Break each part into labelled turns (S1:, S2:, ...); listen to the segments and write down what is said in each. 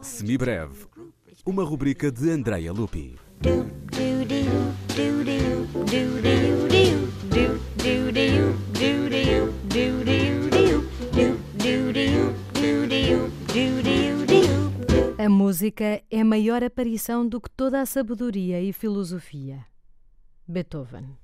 S1: Semibreve, uma rubrica de Andrea Lupi.
S2: A música é maior aparição do que toda a sabedoria e filosofia. Beethoven.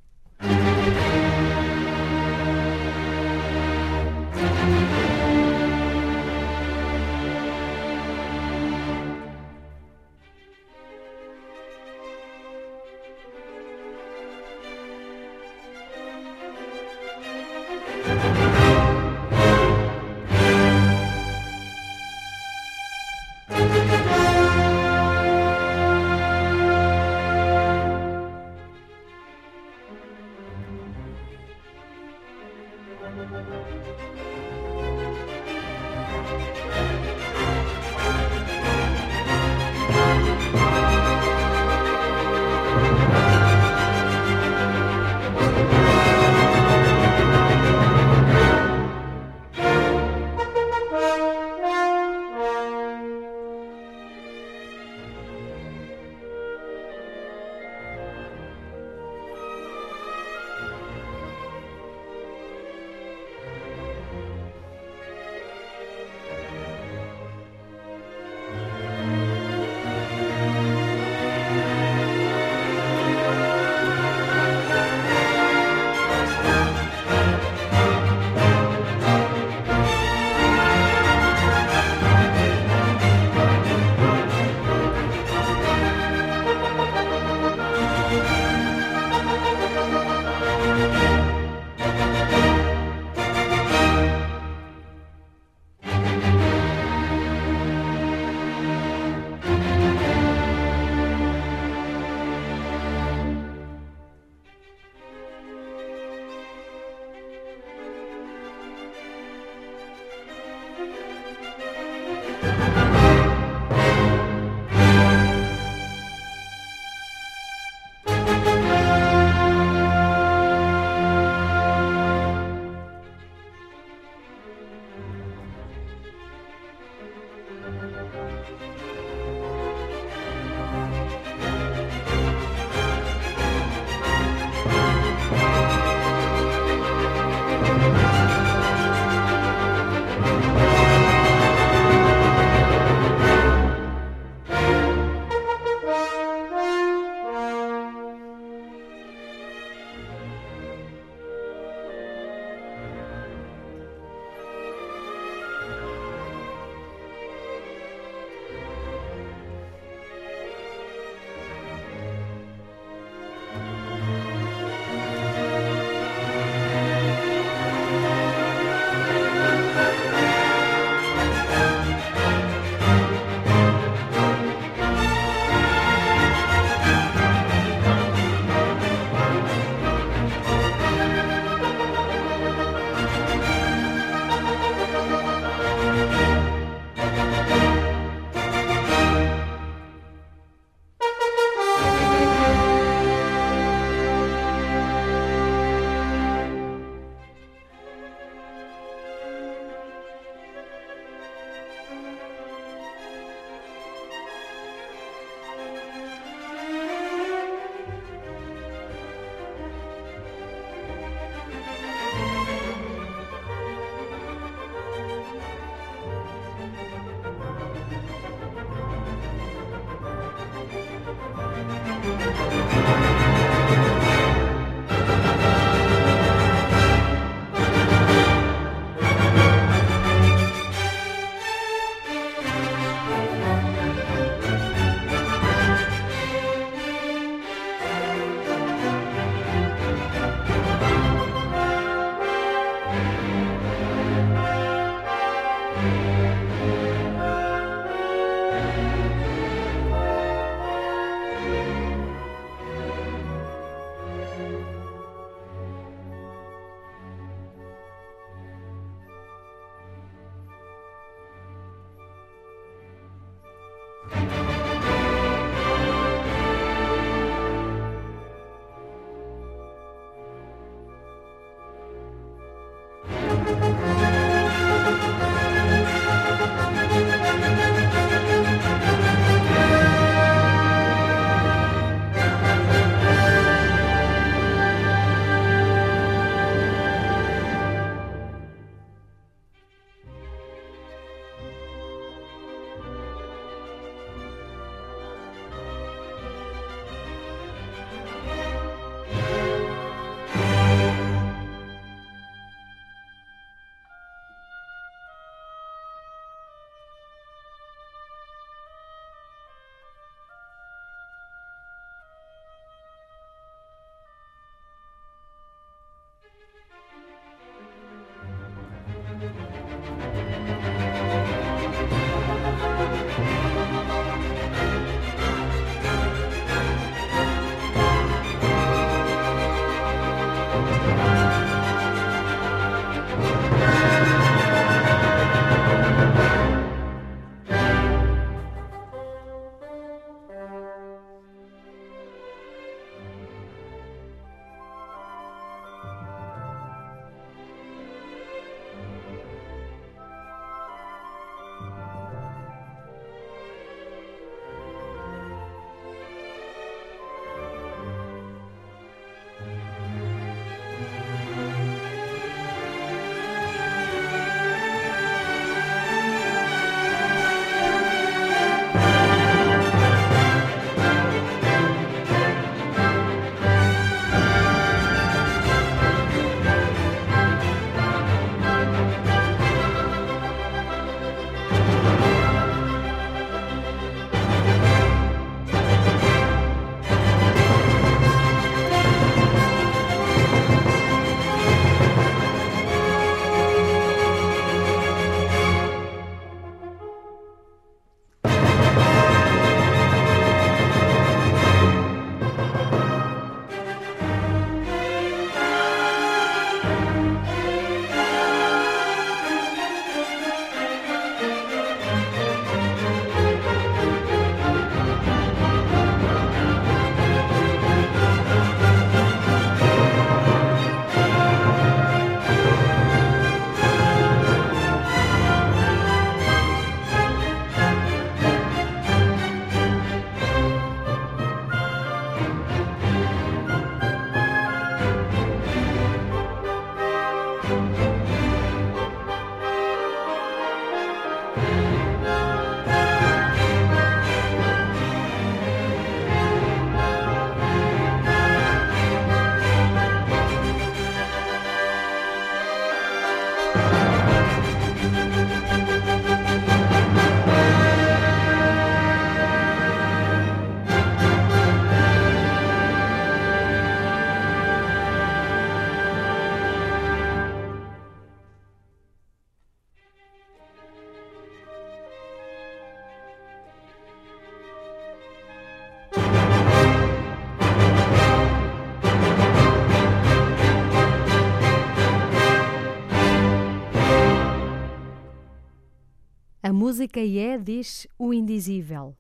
S2: A música é, diz, o indizível.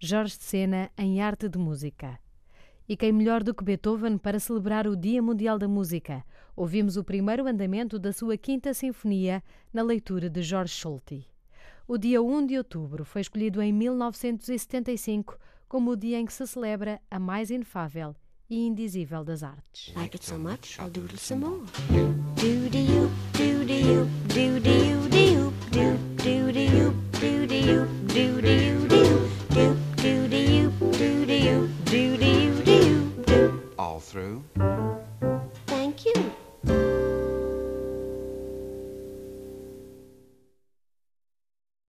S2: Jorge de Sena em Arte de Música. E quem melhor do que Beethoven para celebrar o Dia Mundial da Música? Ouvimos o primeiro andamento da sua Quinta Sinfonia na leitura de Jorge Schulte. O dia 1 de outubro foi escolhido em 1975 como o dia em que se celebra a mais inefável e indizível das artes.
S1: Like